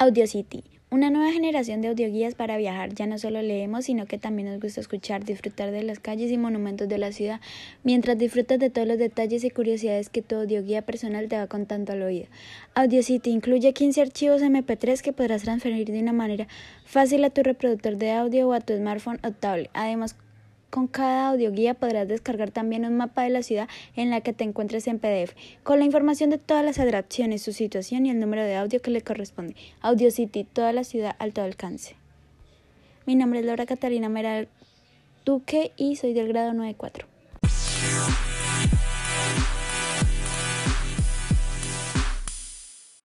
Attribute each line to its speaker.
Speaker 1: AudioCity, una nueva generación de audioguías para viajar. Ya no solo leemos, sino que también nos gusta escuchar, disfrutar de las calles y monumentos de la ciudad, mientras disfrutas de todos los detalles y curiosidades que tu audioguía personal te va contando al oído. AudioCity incluye 15 archivos MP3 que podrás transferir de una manera fácil a tu reproductor de audio o a tu smartphone o tablet. Además, con cada audioguía podrás descargar también un mapa de la ciudad en la que te encuentres en PDF, con la información de todas las atracciones, su situación y el número de audio que le corresponde. Audio City, toda la ciudad alto alcance. Mi nombre es Laura Catalina Mera Duque y soy del grado 94.